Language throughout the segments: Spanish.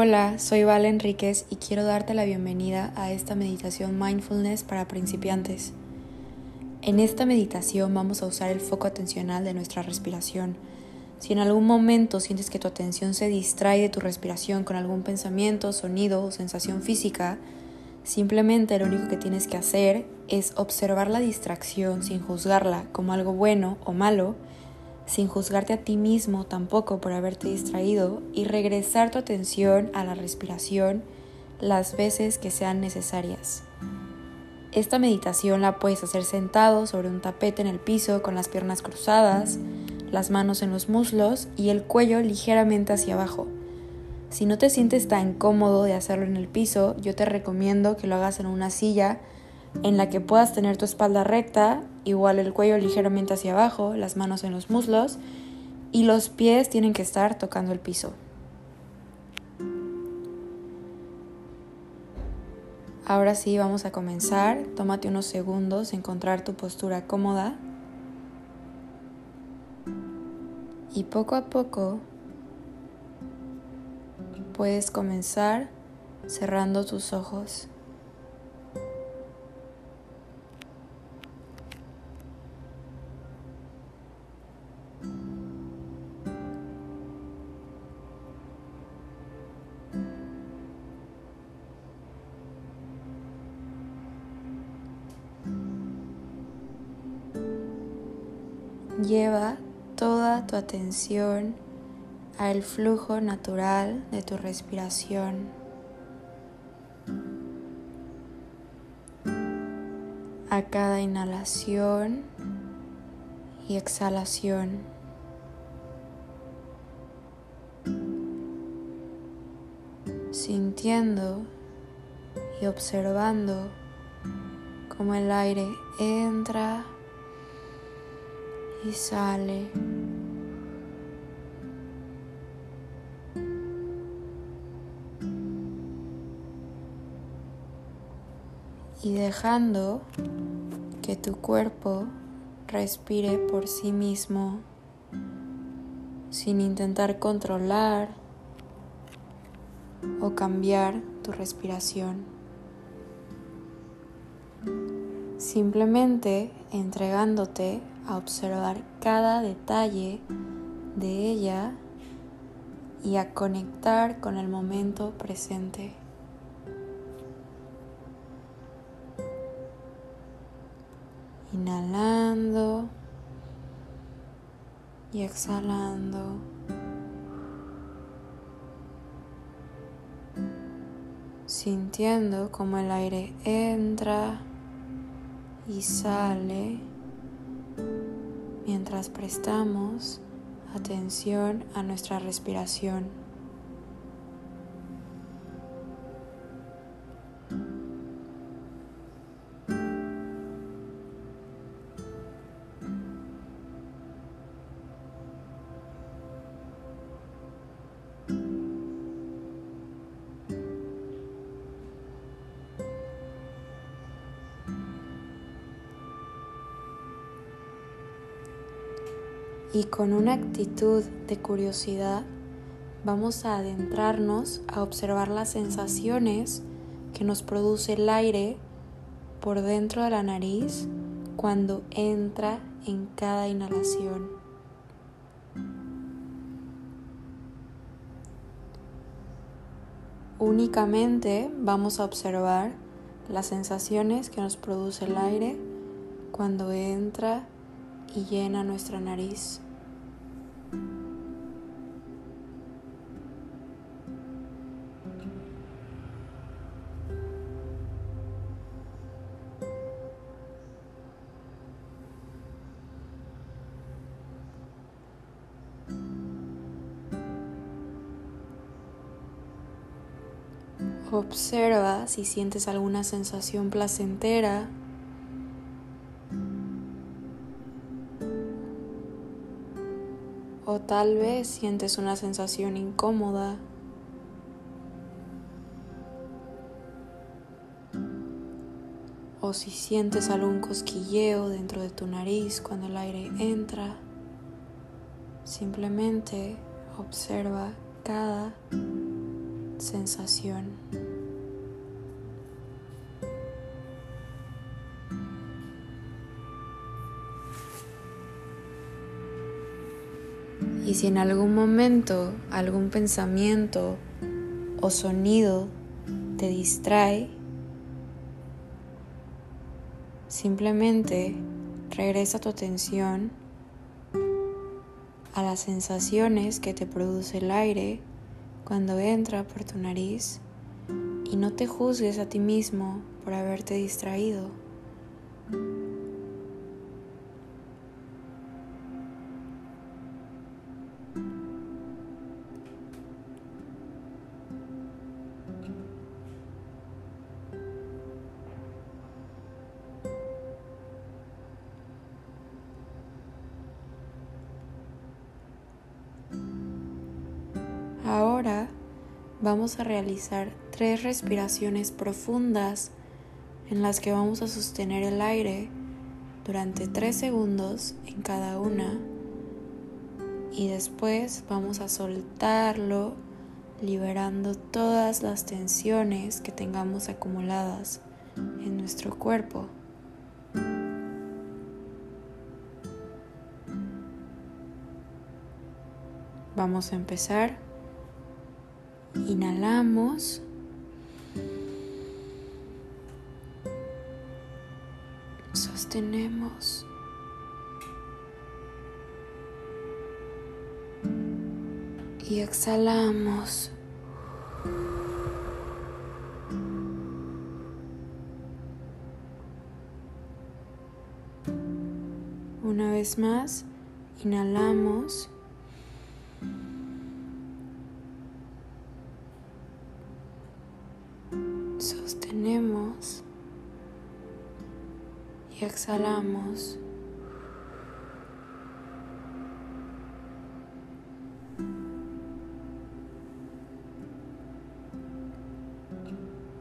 Hola, soy Val Enríquez y quiero darte la bienvenida a esta meditación mindfulness para principiantes. En esta meditación vamos a usar el foco atencional de nuestra respiración. Si en algún momento sientes que tu atención se distrae de tu respiración con algún pensamiento, sonido o sensación física, simplemente lo único que tienes que hacer es observar la distracción sin juzgarla como algo bueno o malo sin juzgarte a ti mismo tampoco por haberte distraído y regresar tu atención a la respiración las veces que sean necesarias. Esta meditación la puedes hacer sentado sobre un tapete en el piso con las piernas cruzadas, las manos en los muslos y el cuello ligeramente hacia abajo. Si no te sientes tan cómodo de hacerlo en el piso, yo te recomiendo que lo hagas en una silla en la que puedas tener tu espalda recta, igual el cuello ligeramente hacia abajo, las manos en los muslos y los pies tienen que estar tocando el piso. Ahora sí, vamos a comenzar. Tómate unos segundos, encontrar tu postura cómoda. Y poco a poco puedes comenzar cerrando tus ojos. Lleva toda tu atención al flujo natural de tu respiración. A cada inhalación y exhalación. Sintiendo y observando cómo el aire entra y sale. Y dejando que tu cuerpo respire por sí mismo sin intentar controlar o cambiar tu respiración. Simplemente entregándote a observar cada detalle de ella y a conectar con el momento presente. Inhalando y exhalando. Sintiendo como el aire entra y sale mientras prestamos atención a nuestra respiración. Y con una actitud de curiosidad vamos a adentrarnos a observar las sensaciones que nos produce el aire por dentro de la nariz cuando entra en cada inhalación. Únicamente vamos a observar las sensaciones que nos produce el aire cuando entra y llena nuestra nariz. Observa si sientes alguna sensación placentera o tal vez sientes una sensación incómoda. O si sientes algún cosquilleo dentro de tu nariz cuando el aire entra, simplemente observa cada sensación. Y si en algún momento algún pensamiento o sonido te distrae, simplemente regresa tu atención a las sensaciones que te produce el aire cuando entra por tu nariz y no te juzgues a ti mismo por haberte distraído. Vamos a realizar tres respiraciones profundas en las que vamos a sostener el aire durante tres segundos en cada una y después vamos a soltarlo liberando todas las tensiones que tengamos acumuladas en nuestro cuerpo. Vamos a empezar Inhalamos. Sostenemos. Y exhalamos. Una vez más, inhalamos. Sostenemos y exhalamos.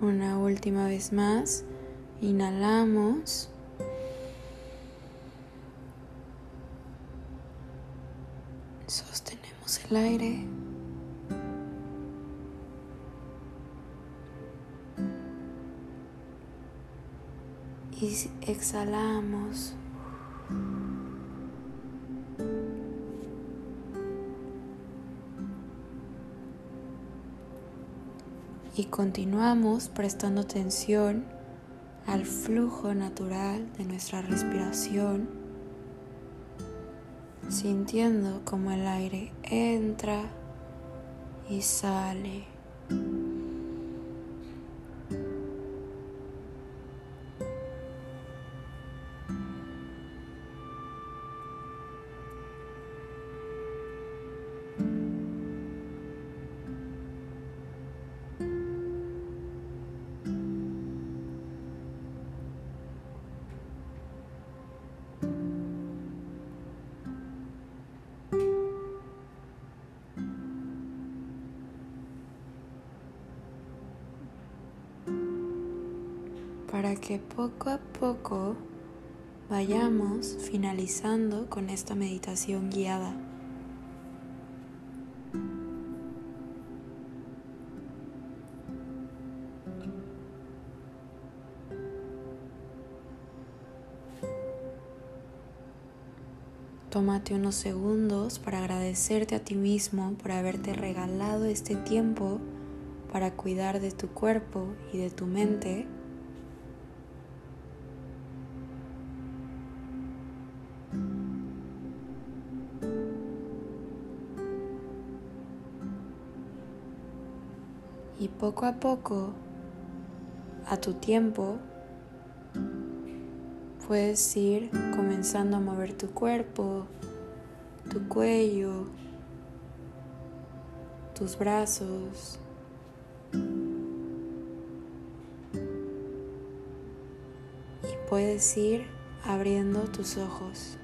Una última vez más, inhalamos. Sostenemos el aire. Y exhalamos. Y continuamos prestando atención al flujo natural de nuestra respiración, sintiendo como el aire entra y sale. Para que poco a poco vayamos finalizando con esta meditación guiada. Tómate unos segundos para agradecerte a ti mismo por haberte regalado este tiempo para cuidar de tu cuerpo y de tu mente y poco a poco, a tu tiempo, puedes ir comenzando a mover tu cuerpo, tu cuello, tus brazos. Y puedes ir abriendo tus ojos.